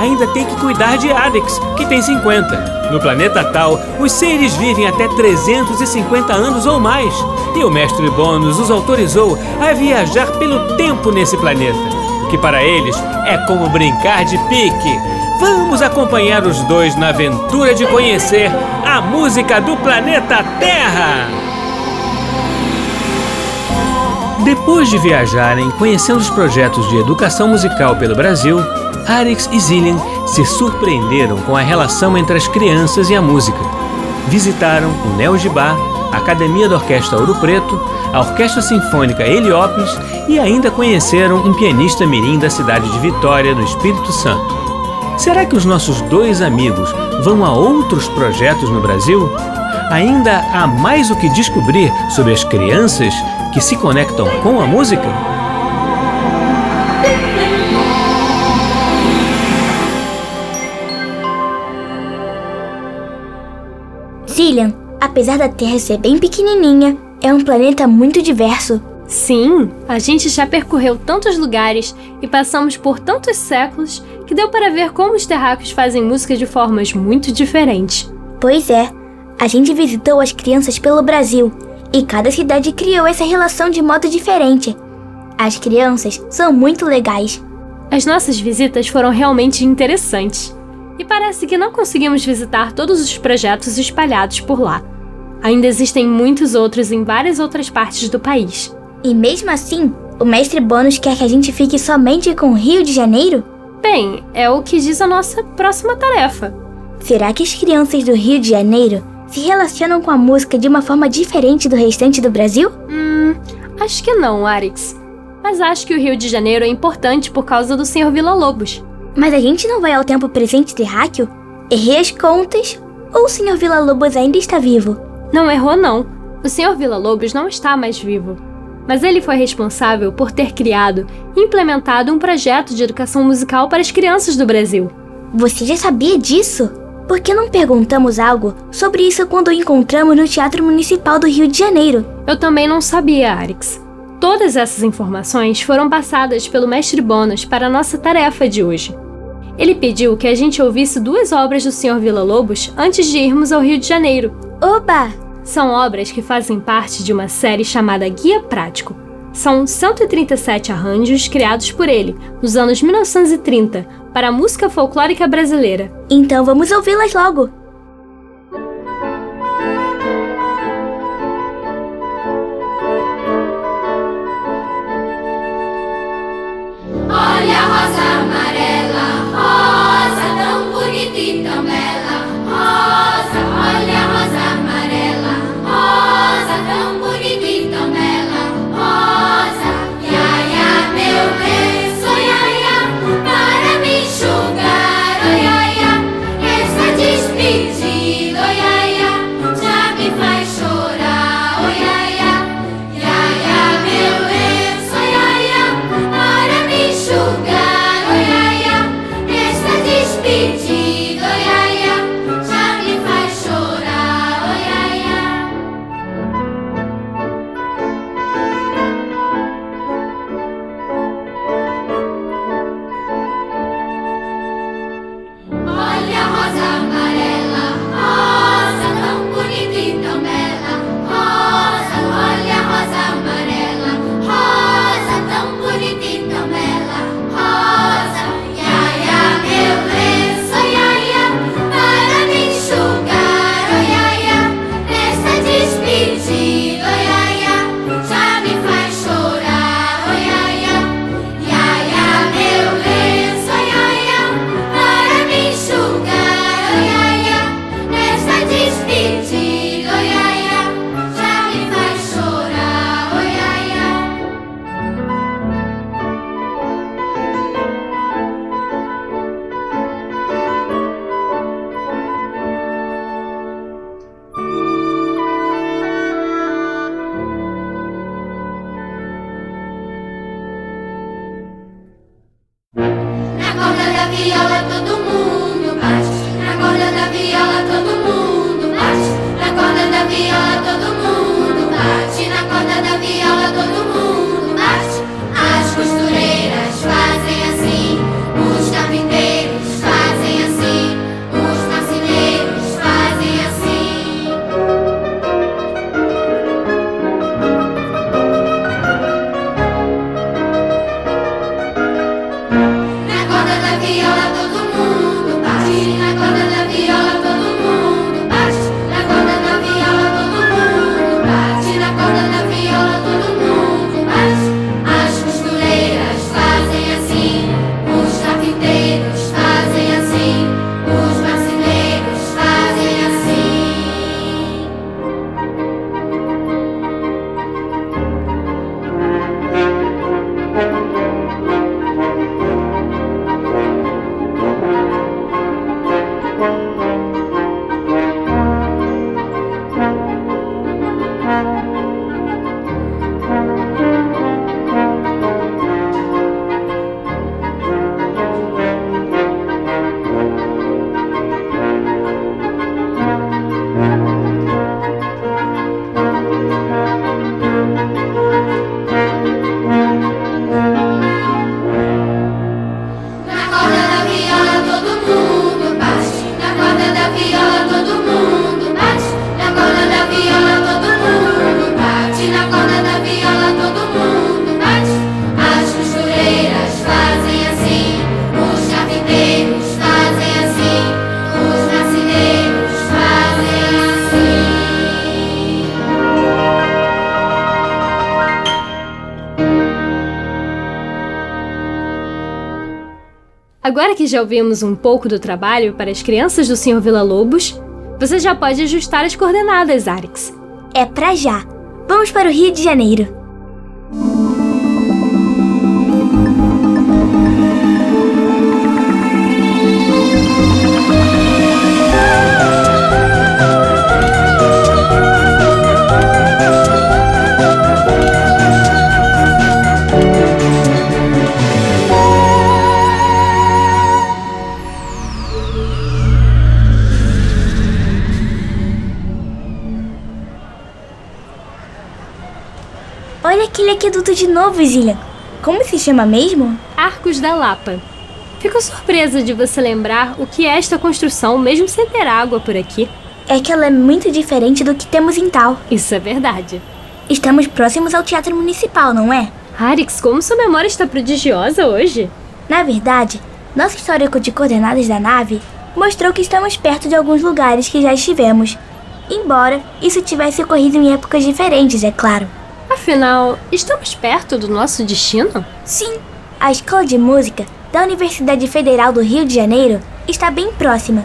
ainda tem que cuidar de Adix, que tem 50. No planeta Tal, os seres vivem até 350 anos ou mais, e o mestre Bônus os autorizou a viajar pelo tempo nesse planeta, o que para eles é como brincar de pique. Vamos acompanhar os dois na aventura de conhecer a música do planeta Terra! Depois de viajarem conhecendo os projetos de educação musical pelo Brasil, Arix e Zillian se surpreenderam com a relação entre as crianças e a música. Visitaram o Neo Gibá, a Academia da Orquestra Ouro Preto, a Orquestra Sinfônica Heliópolis e ainda conheceram um pianista mirim da cidade de Vitória, no Espírito Santo. Será que os nossos dois amigos vão a outros projetos no Brasil? Ainda há mais o que descobrir sobre as crianças que se conectam com a música? Cillian, apesar da Terra ser bem pequenininha, é um planeta muito diverso. Sim, a gente já percorreu tantos lugares e passamos por tantos séculos que deu para ver como os terráqueos fazem música de formas muito diferentes. Pois é, a gente visitou as crianças pelo Brasil e cada cidade criou essa relação de modo diferente. As crianças são muito legais. As nossas visitas foram realmente interessantes. E parece que não conseguimos visitar todos os projetos espalhados por lá. Ainda existem muitos outros em várias outras partes do país. E mesmo assim, o mestre Bônus quer que a gente fique somente com o Rio de Janeiro? Bem, é o que diz a nossa próxima tarefa. Será que as crianças do Rio de Janeiro se relacionam com a música de uma forma diferente do restante do Brasil? Hum, acho que não, Arix. Mas acho que o Rio de Janeiro é importante por causa do Sr. Vila Lobos. Mas a gente não vai ao tempo presente terráqueo? Errei as contas? Ou o Sr. Vila Lobos ainda está vivo? Não errou, não. O Sr. Vila Lobos não está mais vivo. Mas ele foi responsável por ter criado e implementado um projeto de educação musical para as crianças do Brasil. Você já sabia disso? Por que não perguntamos algo sobre isso quando o encontramos no Teatro Municipal do Rio de Janeiro? Eu também não sabia, Arix. Todas essas informações foram passadas pelo mestre Bonas para a nossa tarefa de hoje. Ele pediu que a gente ouvisse duas obras do Sr. Vila Lobos antes de irmos ao Rio de Janeiro. Oba! São obras que fazem parte de uma série chamada Guia Prático. São 137 arranjos criados por ele nos anos 1930 para a música folclórica brasileira. Então vamos ouvi-las logo. Viola todo mundo bate. Na corda da viola que já ouvimos um pouco do trabalho para as crianças do Sr. Villa-Lobos, você já pode ajustar as coordenadas, Arix. É pra já. Vamos para o Rio de Janeiro. Aquele aqueduto de novo, Zillian. Como se chama mesmo? Arcos da Lapa. Fico surpresa de você lembrar o que é esta construção, mesmo sem ter água por aqui. É que ela é muito diferente do que temos em Tal. Isso é verdade. Estamos próximos ao Teatro Municipal, não é? Arix, como sua memória está prodigiosa hoje? Na verdade, nosso histórico de coordenadas da nave mostrou que estamos perto de alguns lugares que já estivemos. Embora isso tivesse ocorrido em épocas diferentes, é claro. Afinal, estamos perto do nosso destino? Sim, a Escola de Música da Universidade Federal do Rio de Janeiro está bem próxima.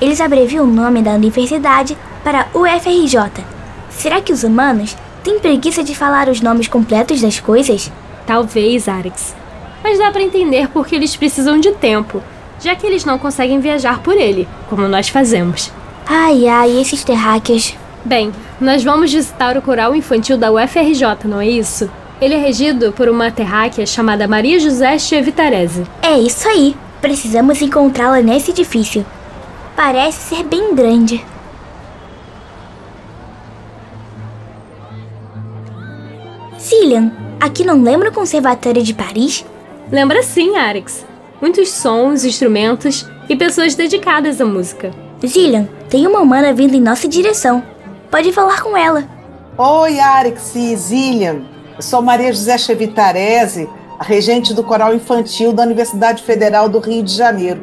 Eles abreviam o nome da universidade para UFRJ. Será que os humanos têm preguiça de falar os nomes completos das coisas? Talvez, Arix. Mas dá para entender porque eles precisam de tempo, já que eles não conseguem viajar por ele, como nós fazemos. Ai ai, esses terráqueos. Bem, nós vamos visitar o coral infantil da UFRJ, não é isso? Ele é regido por uma terráquea chamada Maria José Chevitarese. É isso aí. Precisamos encontrá-la nesse edifício. Parece ser bem grande. Cillian, aqui não lembra o Conservatório de Paris? Lembra sim, Arix. Muitos sons, instrumentos e pessoas dedicadas à música. Zillian, tem uma humana vindo em nossa direção. Pode falar com ela. Oi, Arix e Zillian. Eu sou Maria José Chevitarese, a regente do coral infantil da Universidade Federal do Rio de Janeiro.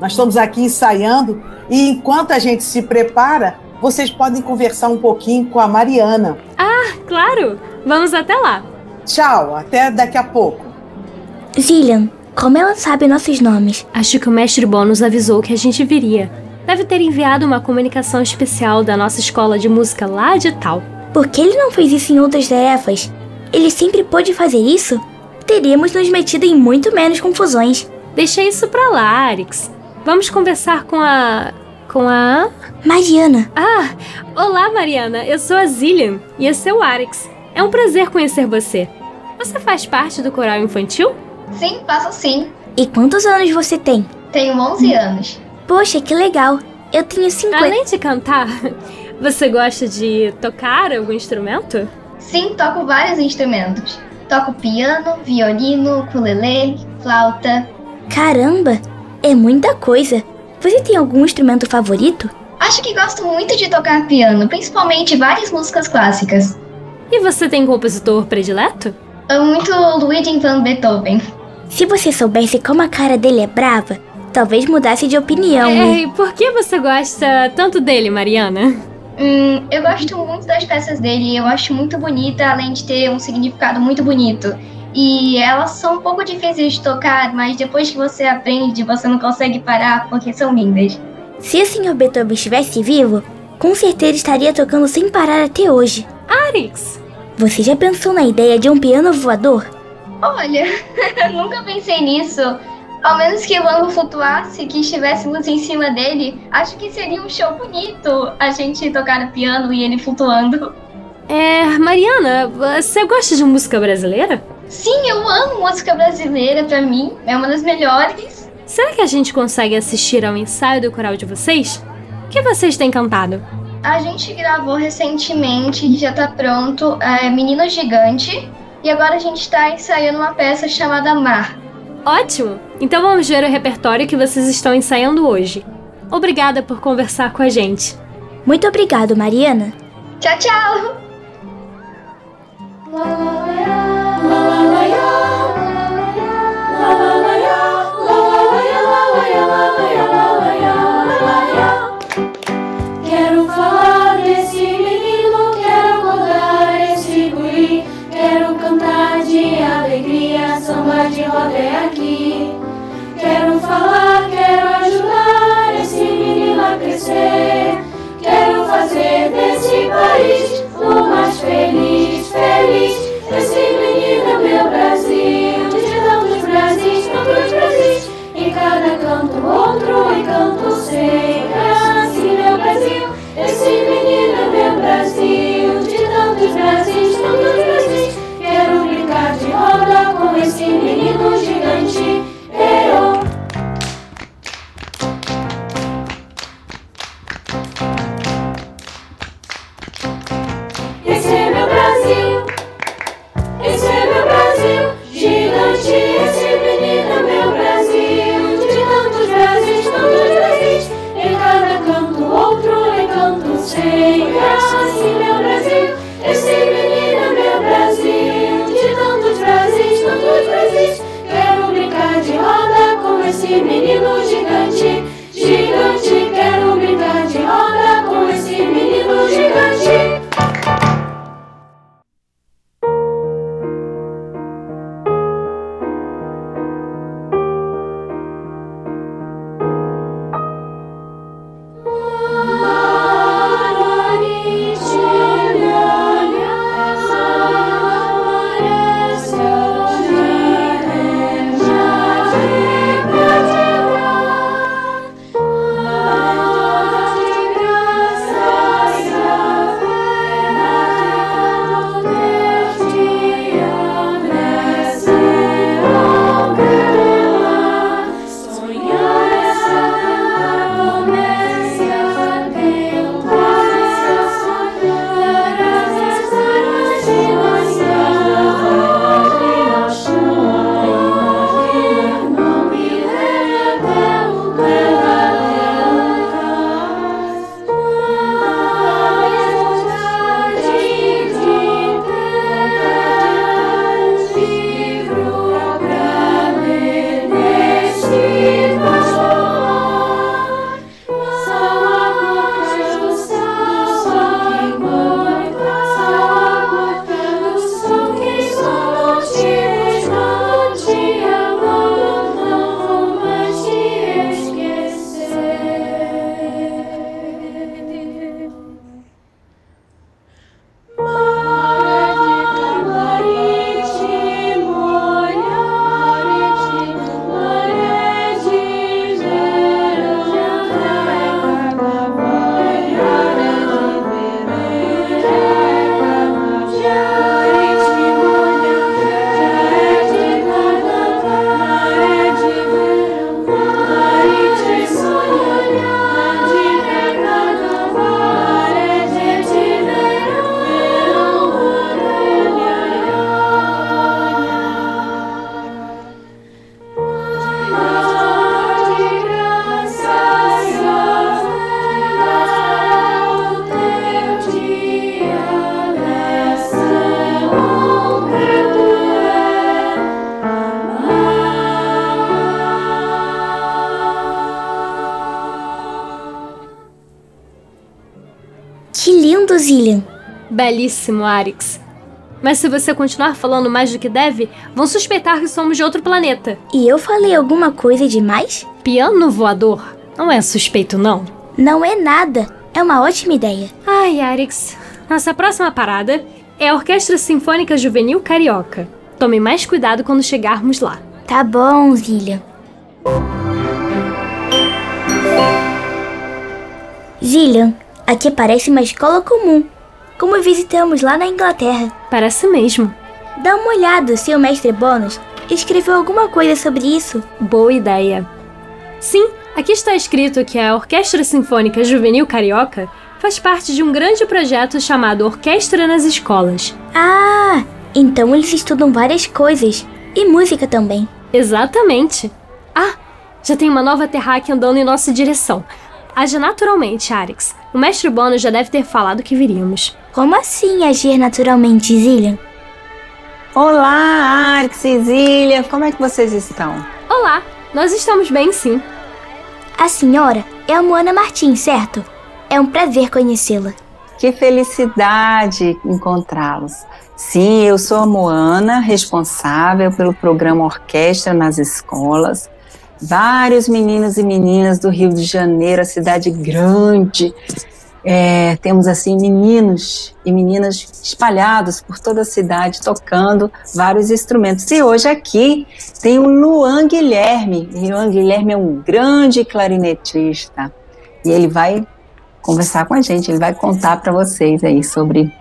Nós estamos aqui ensaiando e enquanto a gente se prepara, vocês podem conversar um pouquinho com a Mariana. Ah, claro! Vamos até lá. Tchau, até daqui a pouco. Zillian, como ela sabe nossos nomes? Acho que o mestre Bônus avisou que a gente viria. Deve ter enviado uma comunicação especial da nossa escola de música lá de tal. Por que ele não fez isso em outras tarefas? Ele sempre pôde fazer isso? Teríamos nos metido em muito menos confusões. Deixa isso pra lá, Arix. Vamos conversar com a. com a. Mariana, Ah! Olá, Mariana. Eu sou a Zillian e esse é o Arix. É um prazer conhecer você. Você faz parte do coral infantil? Sim, faço sim. E quantos anos você tem? Tenho 11 anos. Poxa, que legal. Eu tenho 50. Além de cantar, você gosta de tocar algum instrumento? Sim, toco vários instrumentos. Toco piano, violino, ukulele, flauta. Caramba, é muita coisa. Você tem algum instrumento favorito? Acho que gosto muito de tocar piano, principalmente várias músicas clássicas. E você tem compositor predileto? Amo muito Ludwig van Beethoven. Se você soubesse como a cara dele é brava, talvez mudasse de opinião. É, e por que você gosta tanto dele, Mariana? Hum, eu gosto muito das peças dele, eu acho muito bonita, além de ter um significado muito bonito. E elas são um pouco difíceis de tocar, mas depois que você aprende, você não consegue parar porque são lindas. Se o Sr. Beethoven estivesse vivo, com certeza estaria tocando sem parar até hoje. Arix! Você já pensou na ideia de um piano voador? Olha, nunca pensei nisso. Ao menos que o ângulo flutuasse, que estivéssemos em cima dele, acho que seria um show bonito a gente tocar no piano e ele flutuando. É, Mariana, você gosta de música brasileira? Sim, eu amo música brasileira, pra mim é uma das melhores. Será que a gente consegue assistir ao ensaio do coral de vocês? O que vocês têm cantado? A gente gravou recentemente, já tá pronto, é Menino Gigante, e agora a gente tá ensaiando uma peça chamada Mar. Ótimo! Então vamos ver o repertório que vocês estão ensaiando hoje. Obrigada por conversar com a gente. Muito obrigado, Mariana. Tchau, tchau! Quero samba de roda é aqui. Quero falar, quero ajudar esse menino a crescer, quero fazer desse país o mais feliz, feliz. Esse menino é meu Brasil, de tantos Brasis, tantos Brasis, em cada canto outro encanto sempre Belíssimo, Arix. Mas se você continuar falando mais do que deve, vão suspeitar que somos de outro planeta. E eu falei alguma coisa demais? Piano voador? Não é suspeito, não? Não é nada. É uma ótima ideia. Ai, Arix. Nossa próxima parada é a Orquestra Sinfônica Juvenil Carioca. Tome mais cuidado quando chegarmos lá. Tá bom, Zillian. Zillian, aqui parece uma escola comum, como visitamos lá na Inglaterra. Parece mesmo. Dá uma olhada se o mestre Bônus escreveu alguma coisa sobre isso. Boa ideia. Sim, aqui está escrito que a Orquestra Sinfônica Juvenil Carioca faz parte de um grande projeto chamado Orquestra nas Escolas. Ah, então eles estudam várias coisas. E música também. Exatamente. Ah, já tem uma nova terráquea andando em nossa direção. Age naturalmente, Arix. O mestre Bono já deve ter falado que viríamos. Como assim agir naturalmente, Zillian? Olá, Arx e Zília, como é que vocês estão? Olá, nós estamos bem sim. A senhora é a Moana Martins, certo? É um prazer conhecê-la. Que felicidade encontrá-los. Sim, eu sou a Moana, responsável pelo programa Orquestra nas Escolas. Vários meninos e meninas do Rio de Janeiro, a cidade grande. É, temos assim meninos e meninas espalhados por toda a cidade tocando vários instrumentos. E hoje aqui tem o Luan Guilherme. Luan Guilherme é um grande clarinetista e ele vai conversar com a gente, ele vai contar para vocês aí sobre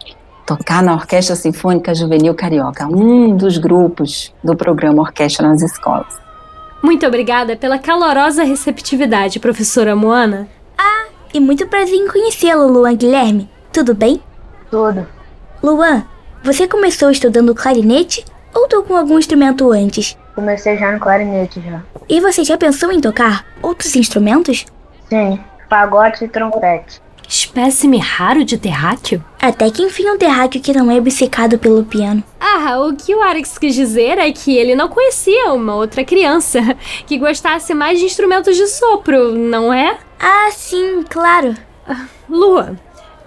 tocar na Orquestra Sinfônica Juvenil Carioca, um dos grupos do programa Orquestra nas Escolas. Muito obrigada pela calorosa receptividade, professora Moana. E muito prazer em conhecê-lo, Luan Guilherme. Tudo bem? Tudo. Luan, você começou estudando clarinete ou tocou algum instrumento antes? Comecei já no clarinete já. E você já pensou em tocar outros instrumentos? Sim, pagode e trompete. Espécime raro de terráqueo? Até que enfim um terráqueo que não é obcecado pelo piano. Ah, o que o Arix quis dizer é que ele não conhecia uma outra criança que gostasse mais de instrumentos de sopro, não é? Ah, sim, claro. Lua,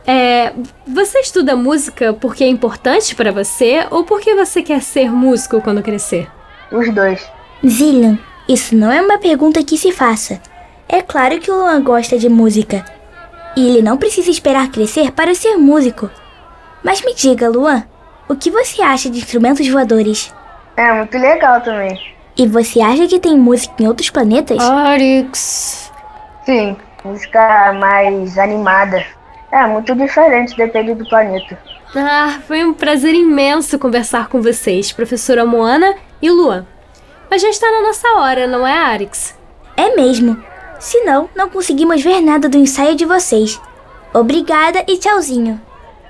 é, você estuda música porque é importante pra você ou porque você quer ser músico quando crescer? Os dois. Zillian, isso não é uma pergunta que se faça. É claro que o Luan gosta de música. E ele não precisa esperar crescer para ser músico. Mas me diga, Luan, o que você acha de instrumentos voadores? É muito legal também. E você acha que tem música em outros planetas? Arix. Sim, música mais animada. É muito diferente, depende do planeta. Ah, foi um prazer imenso conversar com vocês, professora Moana e Luan. Mas já está na nossa hora, não é, Arix? É mesmo. Senão, não conseguimos ver nada do ensaio de vocês. Obrigada e tchauzinho.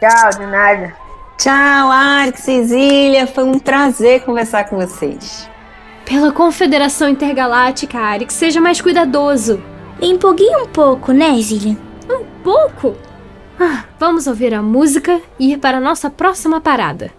Tchau, de nada. Tchau, Arx e Zília, foi um prazer conversar com vocês. Pela Confederação Intergaláctica, Arix, seja mais cuidadoso. Me empolguei um pouco, né, Zillian? Um pouco? Ah, vamos ouvir a música e ir para a nossa próxima parada.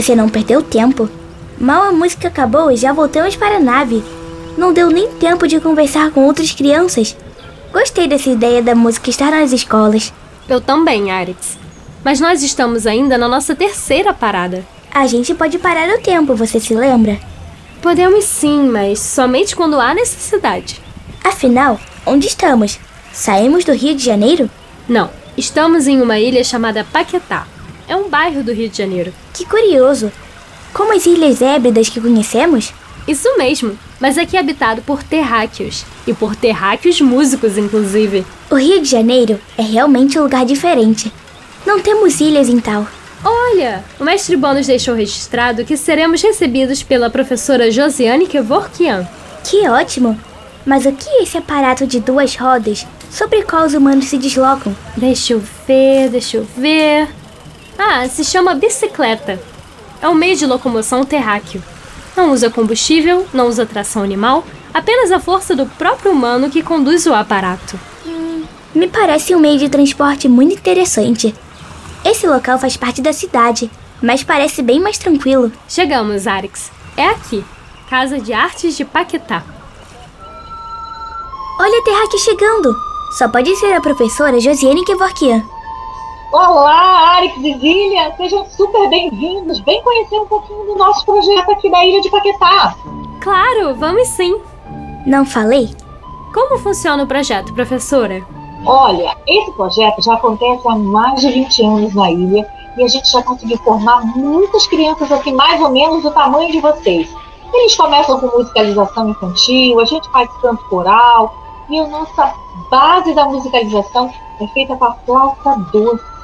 Você não perdeu tempo. Mal a música acabou, já voltamos para a nave. Não deu nem tempo de conversar com outras crianças. Gostei dessa ideia da música estar nas escolas. Eu também, Arix. Mas nós estamos ainda na nossa terceira parada. A gente pode parar o tempo, você se lembra? Podemos sim, mas somente quando há necessidade. Afinal, onde estamos? Saímos do Rio de Janeiro? Não, estamos em uma ilha chamada Paquetá. É um bairro do Rio de Janeiro. Que curioso! Como as ilhas hébridas que conhecemos? Isso mesmo, mas aqui é habitado por terráqueos. E por terráqueos músicos, inclusive. O Rio de Janeiro é realmente um lugar diferente. Não temos ilhas em tal. Olha, o mestre Bônus deixou registrado que seremos recebidos pela professora Josiane Kevorkian. Que ótimo! Mas o que é esse aparato de duas rodas sobre qual os humanos se deslocam? Deixa eu ver, deixa eu ver. Ah, se chama bicicleta. É um meio de locomoção terráqueo. Não usa combustível, não usa tração animal, apenas a força do próprio humano que conduz o aparato. Me parece um meio de transporte muito interessante. Esse local faz parte da cidade, mas parece bem mais tranquilo. Chegamos, Arix. É aqui, Casa de Artes de Paquetá. Olha a Terra aqui chegando. Só pode ser a professora Josiane Kevorkian. Olá, Arix e Zília, sejam super bem-vindos. Vem conhecer um pouquinho do nosso projeto aqui da Ilha de Paquetá. Claro, vamos sim. Não falei? Como funciona o projeto, professora? Olha, esse projeto já acontece há mais de 20 anos na ilha e a gente já conseguiu formar muitas crianças aqui, mais ou menos do tamanho de vocês. Eles começam com musicalização infantil, a gente faz canto coral e a nossa base da musicalização é feita com a flauta doce.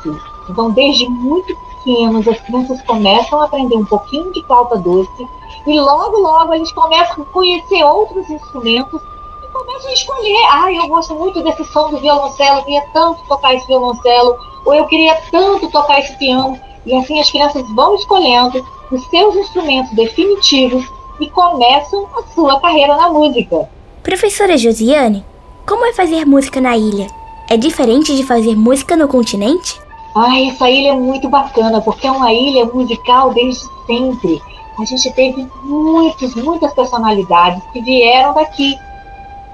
Então, desde muito pequenos, as crianças começam a aprender um pouquinho de flauta doce e logo, logo eles começam a conhecer outros instrumentos e começam a escolher. Ah, eu gosto muito desse som do violoncelo, eu queria tanto tocar esse violoncelo, ou eu queria tanto tocar esse piano. E assim as crianças vão escolhendo os seus instrumentos definitivos e começam a sua carreira na música. Professora Josiane, como é fazer música na ilha? É diferente de fazer música no continente? Ai, essa ilha é muito bacana, porque é uma ilha musical desde sempre. A gente teve muitos, muitas personalidades que vieram daqui.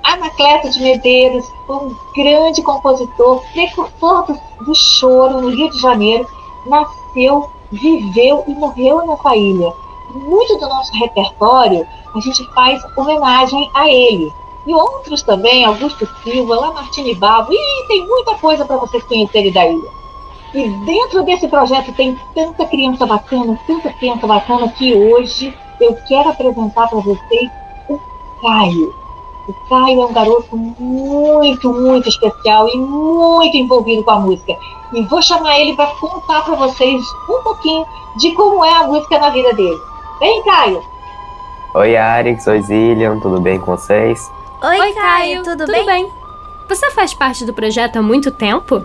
Anacleto de Medeiros um grande compositor, precursor do, do choro no Rio de Janeiro, nasceu, viveu e morreu nessa ilha. Muito do nosso repertório a gente faz homenagem a ele. E outros também, Augusto Silva, Lamartine Babo, e tem muita coisa para vocês conhecerem da ilha. E dentro desse projeto tem tanta criança bacana, tanta criança bacana, que hoje eu quero apresentar para vocês o Caio. O Caio é um garoto muito, muito especial e muito envolvido com a música. E vou chamar ele para contar para vocês um pouquinho de como é a música na vida dele. Vem, Caio! Oi, Arix. Oi, Zillian. Tudo bem com vocês? Oi, Caio, tudo, bem? Você faz parte do projeto há muito tempo?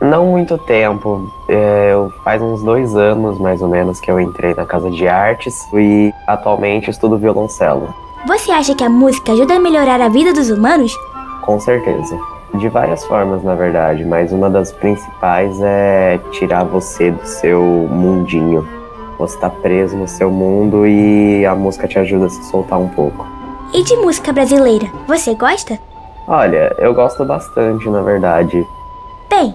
Não muito tempo. É, eu faz uns dois anos, mais ou menos, que eu entrei na Casa de Artes e atualmente estudo violoncelo. Você acha que a música ajuda a melhorar a vida dos humanos? Com certeza. De várias formas, na verdade, mas uma das principais é tirar você do seu mundinho. Você tá preso no seu mundo e a música te ajuda a se soltar um pouco. E de música brasileira, você gosta? Olha, eu gosto bastante, na verdade. Bem,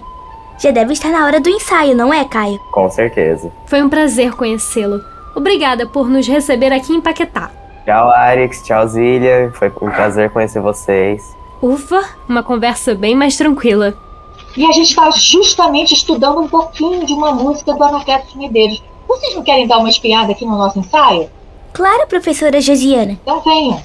já deve estar na hora do ensaio, não é, Caio? Com certeza. Foi um prazer conhecê-lo. Obrigada por nos receber aqui em Paquetá. Tchau, Arix. Tchau, Zília. Foi um prazer conhecer vocês. Ufa, uma conversa bem mais tranquila. E a gente está justamente estudando um pouquinho de uma música do Anacleto de Medeiros. Vocês não querem dar uma espiada aqui no nosso ensaio? Claro, professora Josiana. Então venham.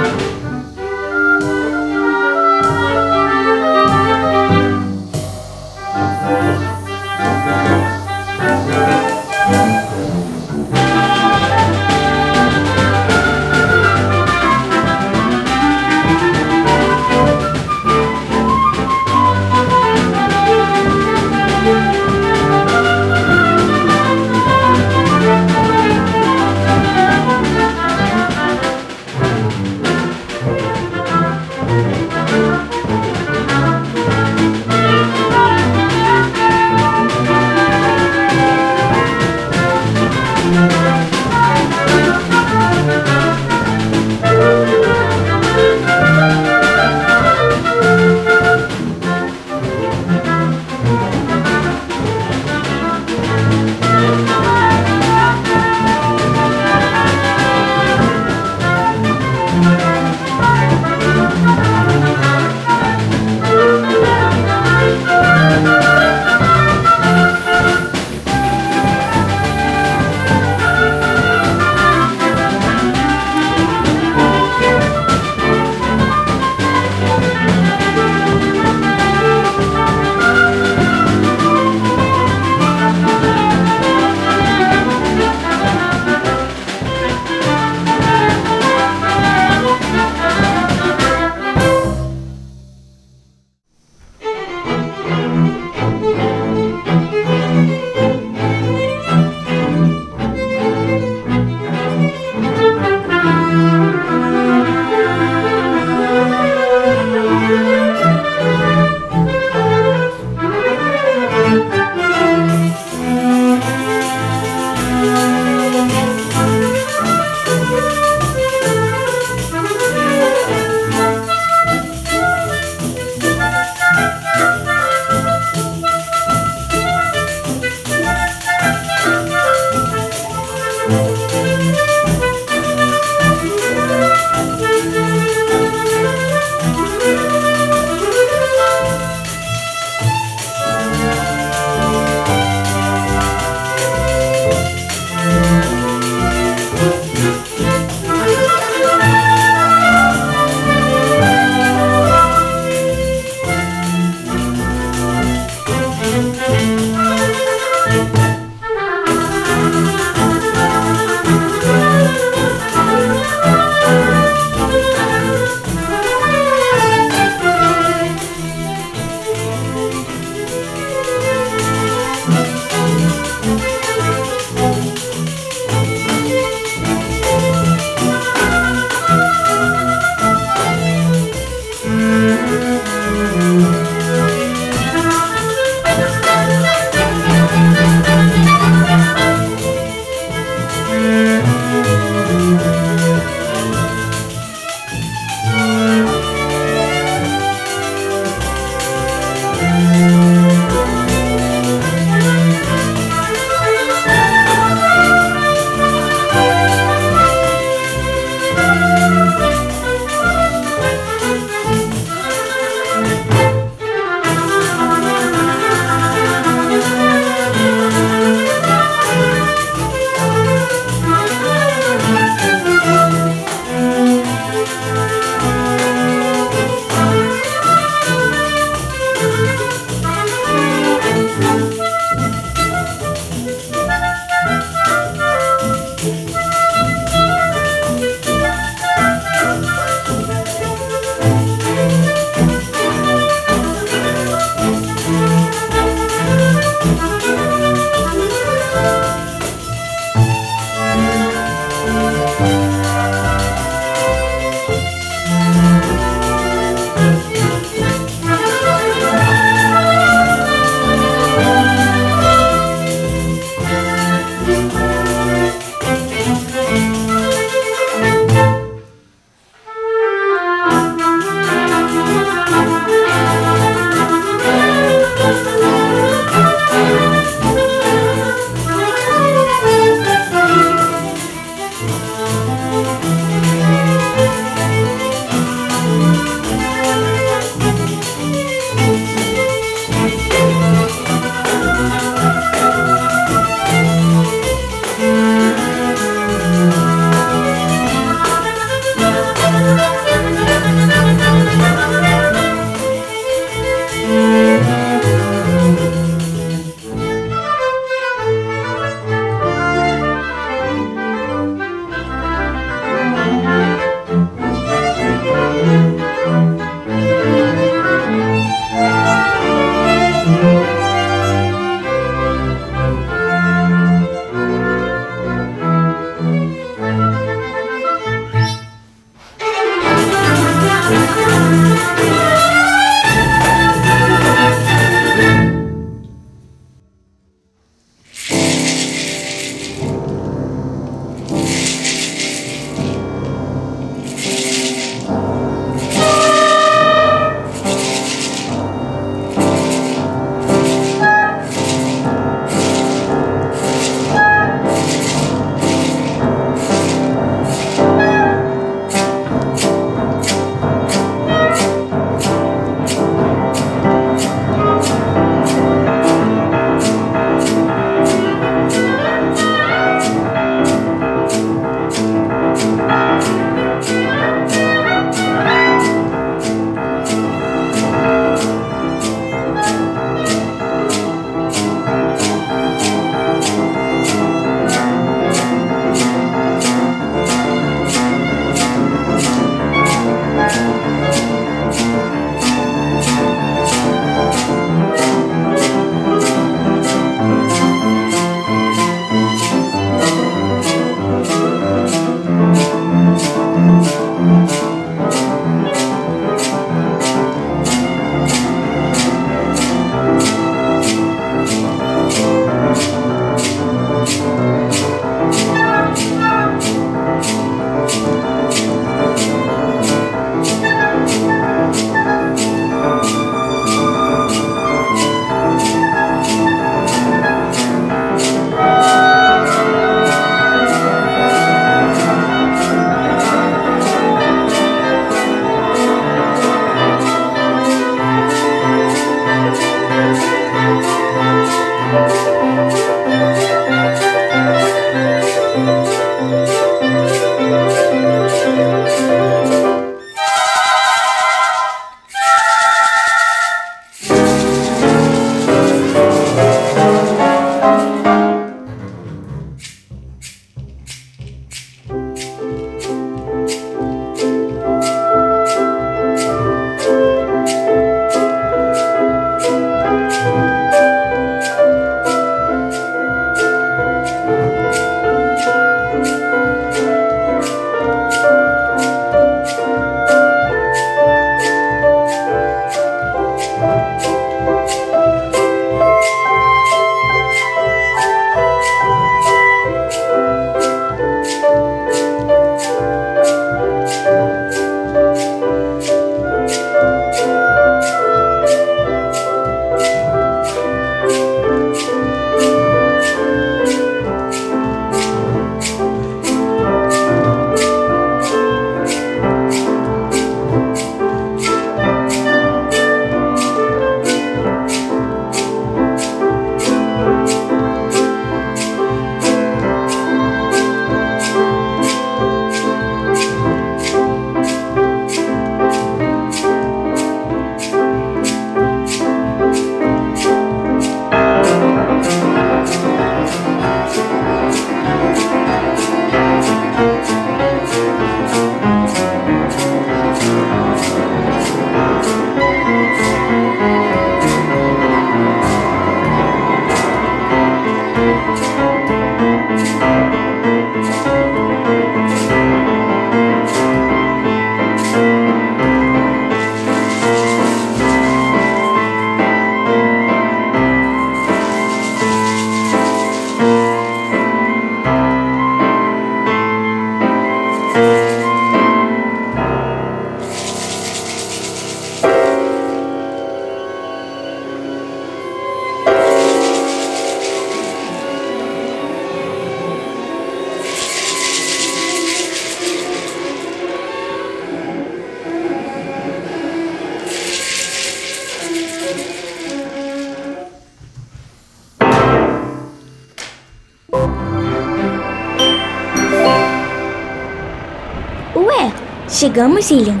Chegamos, Ilian.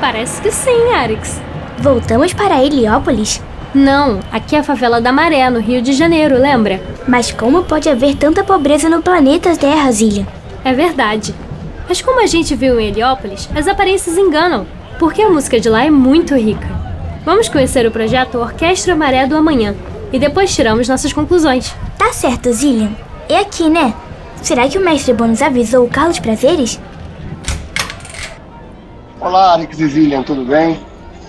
Parece que sim, Arix. Voltamos para Heliópolis? Não, aqui é a favela da Maré, no Rio de Janeiro, lembra? Mas como pode haver tanta pobreza no planeta Terra, Zillian? É verdade. Mas como a gente viu em Heliópolis, as aparências enganam, porque a música de lá é muito rica. Vamos conhecer o projeto Orquestra Maré do Amanhã e depois tiramos nossas conclusões. Tá certo, Zillian. É aqui, né? Será que o mestre Bônus avisou o Carlos Prazeres? Olá, Alex e Zillian, tudo bem?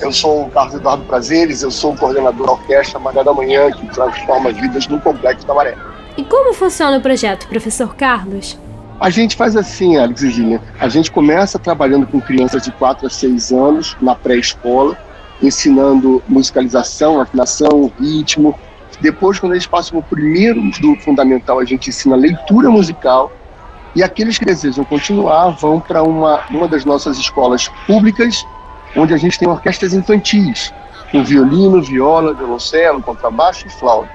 Eu sou o Carlos Eduardo Prazeres, eu sou o coordenador da Orquestra Maré da Manhã, que transforma as vidas no Complexo da Maré. E como funciona o projeto, professor Carlos? A gente faz assim, Alex e Gillian. A gente começa trabalhando com crianças de 4 a 6 anos na pré-escola, ensinando musicalização, afinação, ritmo. Depois, quando eles passam o primeiro do fundamental, a gente ensina leitura musical. E aqueles que desejam continuar vão para uma, uma das nossas escolas públicas, onde a gente tem orquestras infantis, com violino, viola, violoncelo, contrabaixo e flauta.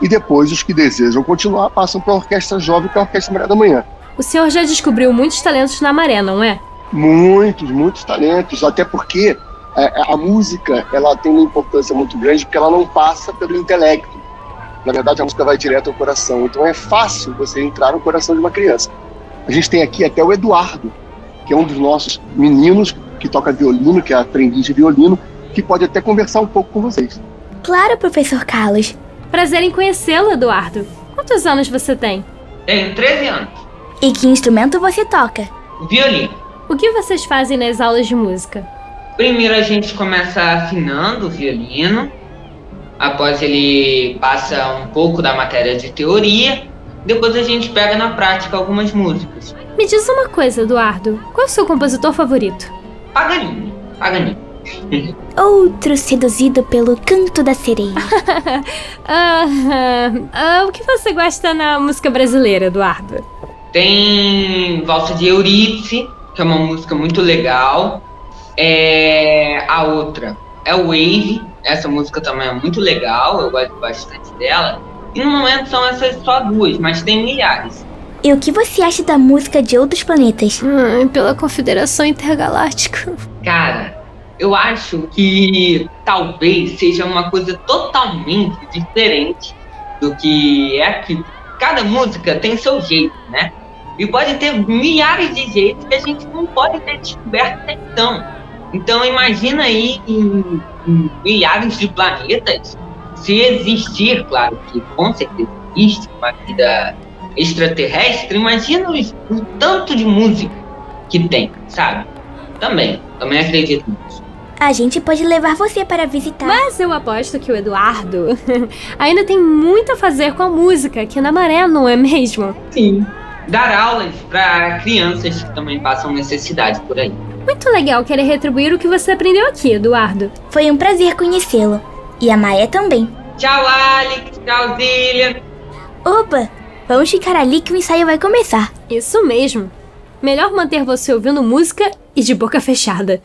E depois, os que desejam continuar passam para a orquestra jovem, que é a Orquestra Maré da Manhã. O senhor já descobriu muitos talentos na maré, não é? Muitos, muitos talentos, até porque é, a música ela tem uma importância muito grande porque ela não passa pelo intelecto. Na verdade, a música vai direto ao coração. Então é fácil você entrar no coração de uma criança. A gente tem aqui até o Eduardo, que é um dos nossos meninos que toca violino, que é aprendiz de violino, que pode até conversar um pouco com vocês. Claro, professor Carlos. Prazer em conhecê-lo, Eduardo. Quantos anos você tem? Tenho 13 anos. E que instrumento você toca? Violino. O que vocês fazem nas aulas de música? Primeiro a gente começa afinando o violino. Após ele passa um pouco da matéria de teoria. Depois a gente pega na prática algumas músicas. Me diz uma coisa, Eduardo. Qual é o seu compositor favorito? Paganini. Paganini. Outro seduzido pelo canto da sereia. Ah, ah, o que você gosta na música brasileira, Eduardo? Tem Valsa de Eurídice, que é uma música muito legal. É, a outra é o Wave, essa música também é muito legal, eu gosto bastante dela. E no momento são essas só duas, mas tem milhares. E o que você acha da música de outros planetas? Hum, pela Confederação Intergaláctica. Cara, eu acho que talvez seja uma coisa totalmente diferente do que é aqui. Cada música tem seu jeito, né? E pode ter milhares de jeitos que a gente não pode ter descoberto até então. Então imagina aí em, em milhares de planetas, se existir, claro que com certeza existe uma vida extraterrestre, imagina o, o tanto de música que tem, sabe? Também, também acredito nisso. A gente pode levar você para visitar. Mas eu aposto que o Eduardo ainda tem muito a fazer com a música aqui na Maré, não é mesmo? Sim. Dar aulas para crianças que também passam necessidade por aí. Muito legal querer retribuir o que você aprendeu aqui, Eduardo. Foi um prazer conhecê-lo. E a Maia também. Tchau, Alex. Tchau, Zillian. Opa! Vamos ficar ali que o ensaio vai começar. Isso mesmo. Melhor manter você ouvindo música e de boca fechada.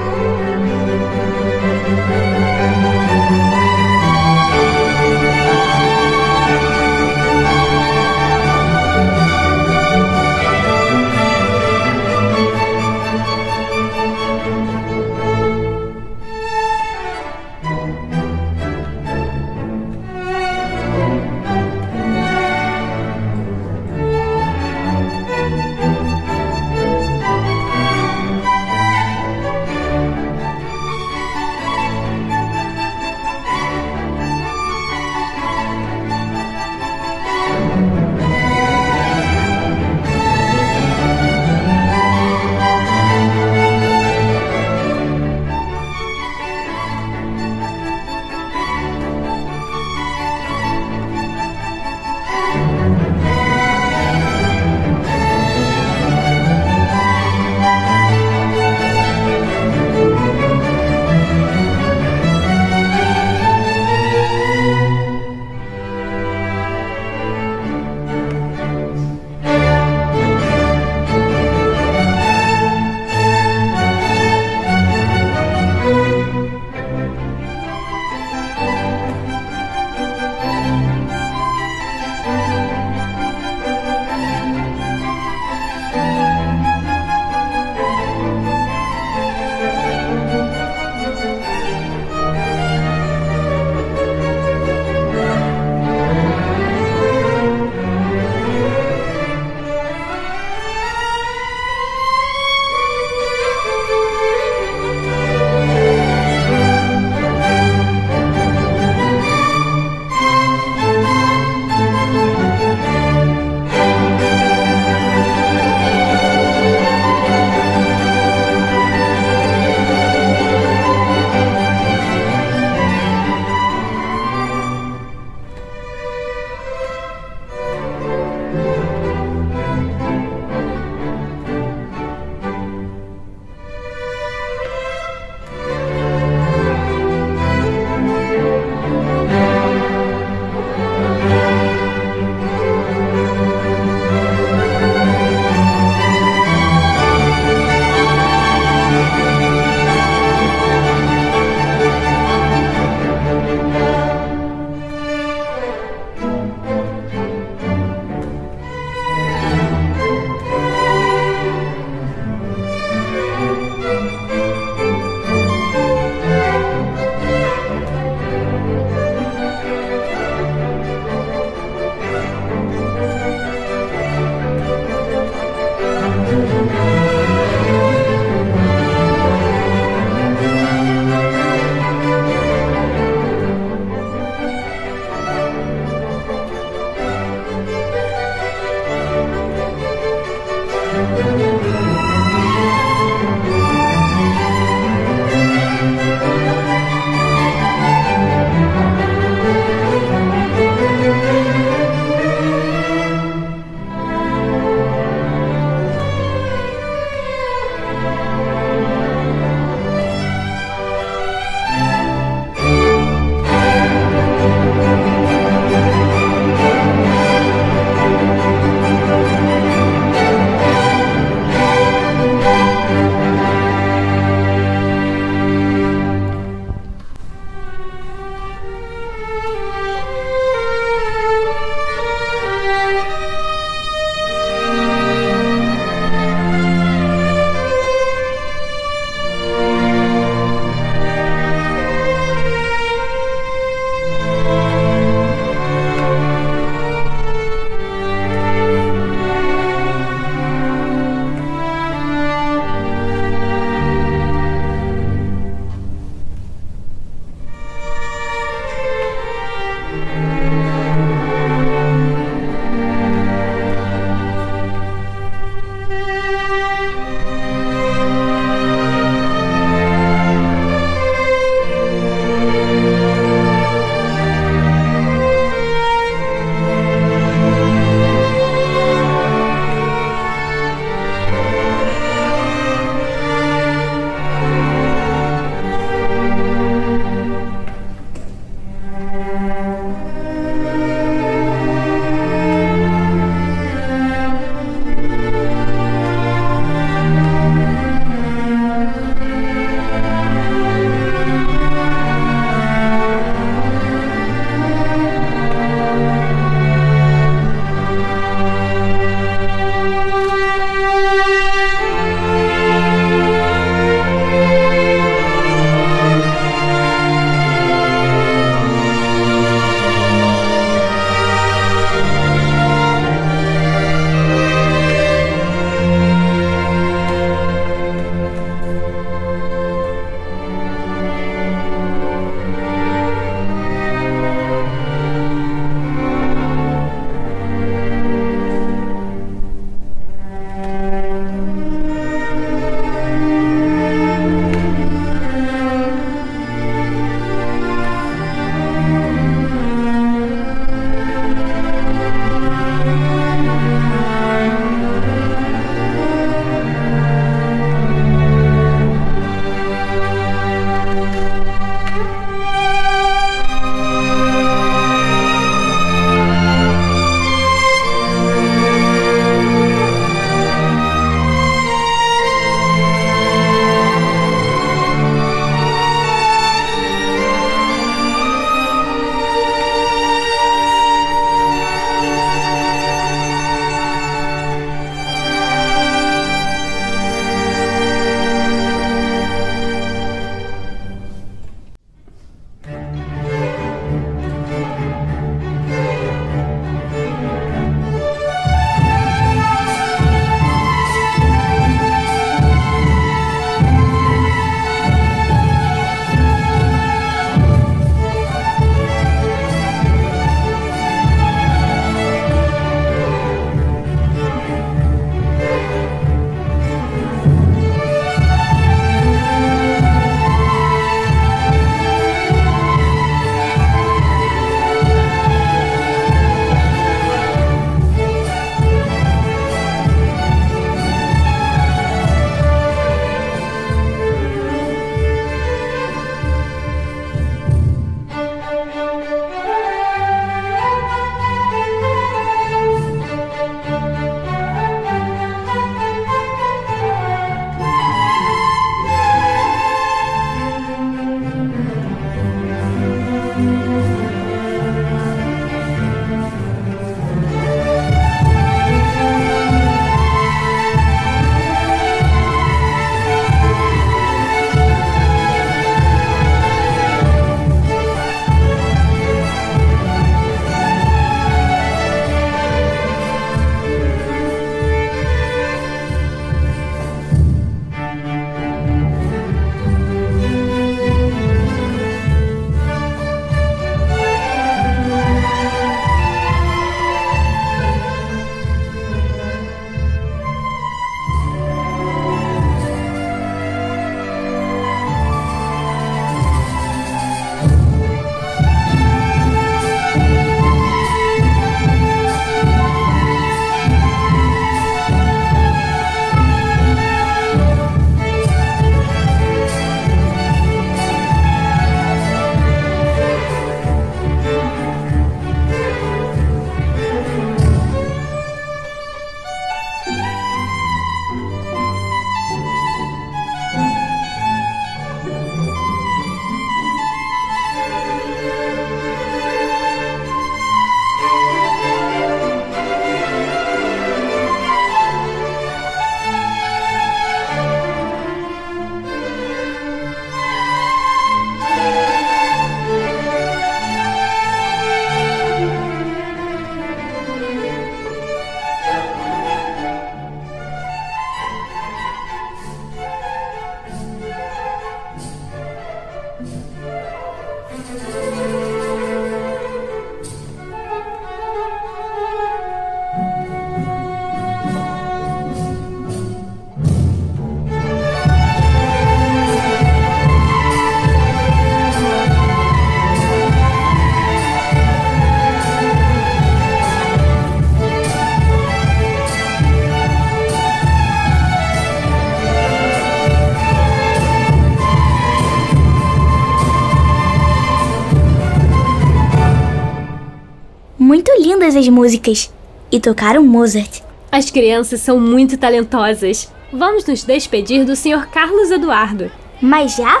Músicas e tocaram Mozart. As crianças são muito talentosas. Vamos nos despedir do Sr. Carlos Eduardo. Mas já?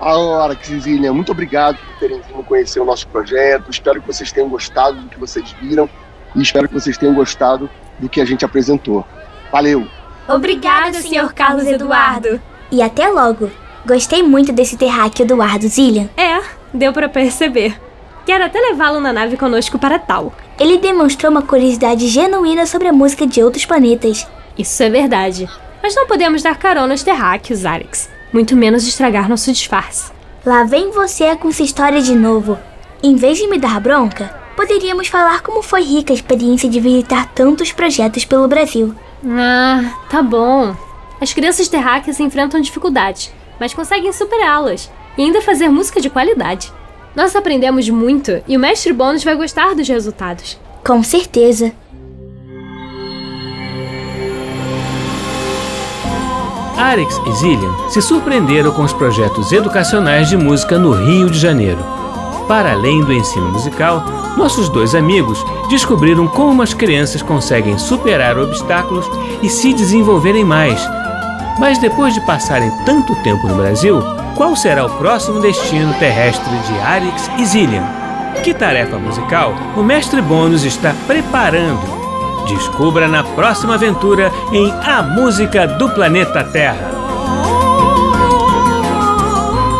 A Alex e Zillian, muito obrigado por terem vindo conhecer o nosso projeto. Espero que vocês tenham gostado do que vocês viram e espero que vocês tenham gostado do que a gente apresentou. Valeu! Obrigada, Sr. Carlos Eduardo. E até logo. Gostei muito desse terráqueo do Ardo Zillian. É, deu pra perceber. Quero até levá-lo na nave conosco para tal. Ele demonstrou uma curiosidade genuína sobre a música de outros planetas. Isso é verdade. Mas não podemos dar carona aos terráqueos, Alex. Muito menos estragar nosso disfarce. Lá vem você com sua história de novo. Em vez de me dar bronca, poderíamos falar como foi rica a experiência de visitar tantos projetos pelo Brasil. Ah, tá bom. As crianças terráqueas enfrentam dificuldades, mas conseguem superá-las e ainda fazer música de qualidade. Nós aprendemos muito e o mestre Bônus vai gostar dos resultados. Com certeza. Arix e Zillian se surpreenderam com os projetos educacionais de música no Rio de Janeiro. Para além do ensino musical, nossos dois amigos descobriram como as crianças conseguem superar obstáculos e se desenvolverem mais. Mas depois de passarem tanto tempo no Brasil, qual será o próximo destino terrestre de Arix e Zillian? Que tarefa musical o mestre Bônus está preparando? Descubra na próxima aventura em A Música do Planeta Terra.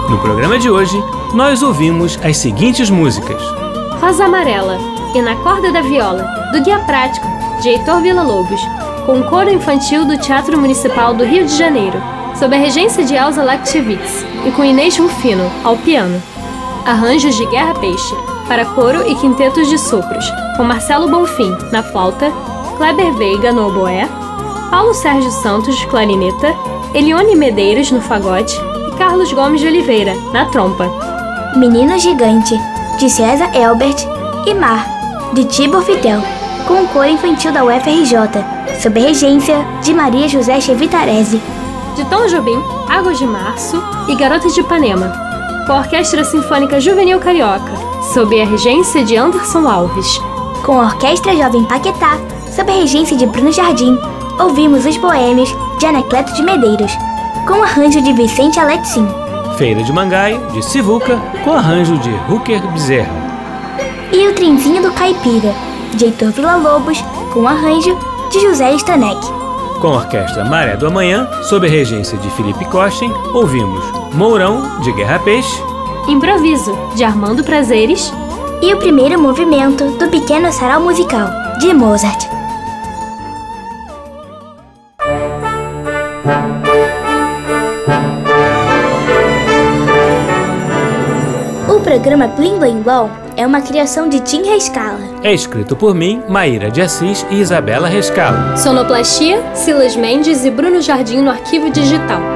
No programa de hoje, nós ouvimos as seguintes músicas: Rosa Amarela e Na Corda da Viola, do Guia Prático, de Heitor Villa-Lobos, com o coro infantil do Teatro Municipal do Rio de Janeiro, sob a regência de Elza Lakchevitz e com Inês Rufino, ao piano. Arranjos de Guerra Peixe, para coro e quintetos de sopros, com Marcelo Bonfim, na flauta, Kleber Veiga, no oboé, Paulo Sérgio Santos, clarineta, Elione Medeiros, no fagote e Carlos Gomes de Oliveira, na trompa. Menino Gigante, de César Elbert e Mar, de Tibor Fitel, com o coro infantil da UFRJ, sob a regência de Maria José Chevitarese. De Tom Jobim, Águas de Março e Garotas de Ipanema, com a Orquestra Sinfônica Juvenil Carioca, sob a regência de Anderson Alves. Com a Orquestra Jovem Paquetá, sob a regência de Bruno Jardim, ouvimos os Boêmios de Anacleto de Medeiros, com arranjo de Vicente Alexim. Feira de Mangaio, de Sivuca, com arranjo de Hooker Bezerra. E o Trenzinho do Caipira, de Heitor Villa-Lobos, com arranjo de José Stanek. Com a orquestra Maré do Amanhã, sob a regência de Felipe Kochen, ouvimos Mourão, de Guerra Peixe, Improviso, de Armando Prazeres, e o primeiro movimento do Pequeno Sarau Musical, de Mozart. O programa Blim Blim Blom é uma criação de Tim Rescala. É escrito por mim, Maíra de Assis e Isabela Rescalo. Sonoplastia, Silas Mendes e Bruno Jardim no arquivo digital.